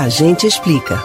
A gente explica.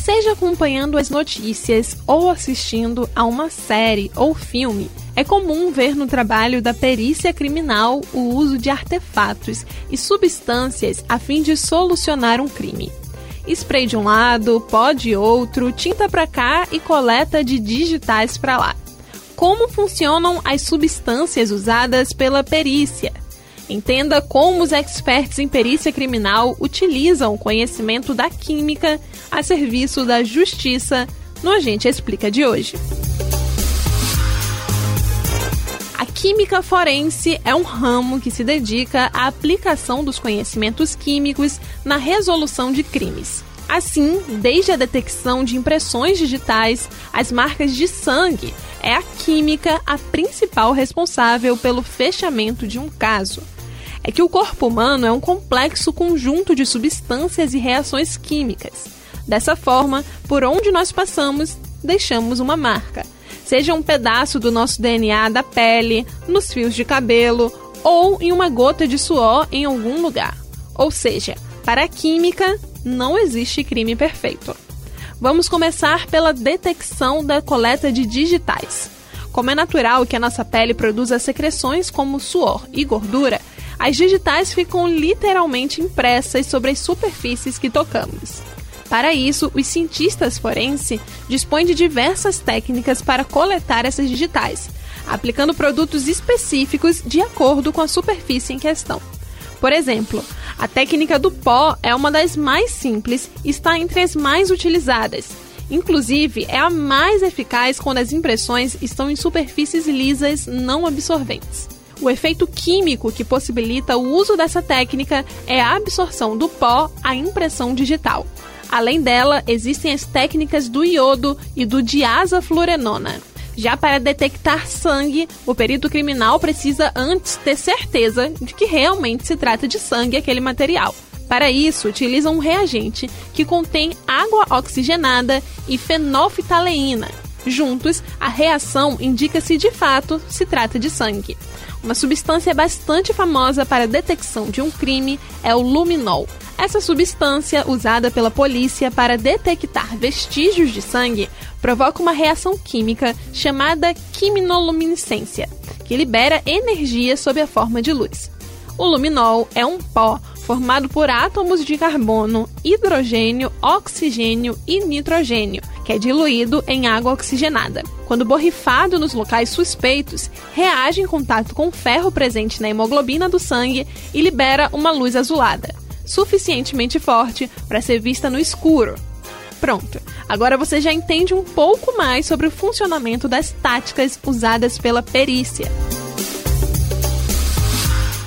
Seja acompanhando as notícias ou assistindo a uma série ou filme, é comum ver no trabalho da perícia criminal o uso de artefatos e substâncias a fim de solucionar um crime. Spray de um lado, pó de outro, tinta para cá e coleta de digitais para lá. Como funcionam as substâncias usadas pela perícia? Entenda como os experts em perícia criminal utilizam o conhecimento da química a serviço da justiça no Agente Explica de hoje. A química forense é um ramo que se dedica à aplicação dos conhecimentos químicos na resolução de crimes. Assim, desde a detecção de impressões digitais, as marcas de sangue, é a química a principal responsável pelo fechamento de um caso é que o corpo humano é um complexo conjunto de substâncias e reações químicas. Dessa forma, por onde nós passamos, deixamos uma marca. Seja um pedaço do nosso DNA da pele, nos fios de cabelo ou em uma gota de suor em algum lugar. Ou seja, para a química, não existe crime perfeito. Vamos começar pela detecção da coleta de digitais. Como é natural que a nossa pele produza secreções como suor e gordura, as digitais ficam literalmente impressas sobre as superfícies que tocamos. Para isso, os cientistas forenses dispõem de diversas técnicas para coletar essas digitais, aplicando produtos específicos de acordo com a superfície em questão. Por exemplo, a técnica do pó é uma das mais simples e está entre as mais utilizadas. Inclusive, é a mais eficaz quando as impressões estão em superfícies lisas não absorventes. O efeito químico que possibilita o uso dessa técnica é a absorção do pó à impressão digital. Além dela, existem as técnicas do iodo e do diazafluorenona. Já para detectar sangue, o perito criminal precisa antes ter certeza de que realmente se trata de sangue aquele material. Para isso, utiliza um reagente que contém água oxigenada e fenolftaleína. Juntos, a reação indica se de fato se trata de sangue. Uma substância bastante famosa para a detecção de um crime é o luminol. Essa substância, usada pela polícia para detectar vestígios de sangue, provoca uma reação química chamada quiminoluminescência, que libera energia sob a forma de luz. O luminol é um pó formado por átomos de carbono, hidrogênio, oxigênio e nitrogênio, que é diluído em água oxigenada. Quando borrifado nos locais suspeitos, reage em contato com o ferro presente na hemoglobina do sangue e libera uma luz azulada, suficientemente forte para ser vista no escuro. Pronto, agora você já entende um pouco mais sobre o funcionamento das táticas usadas pela perícia.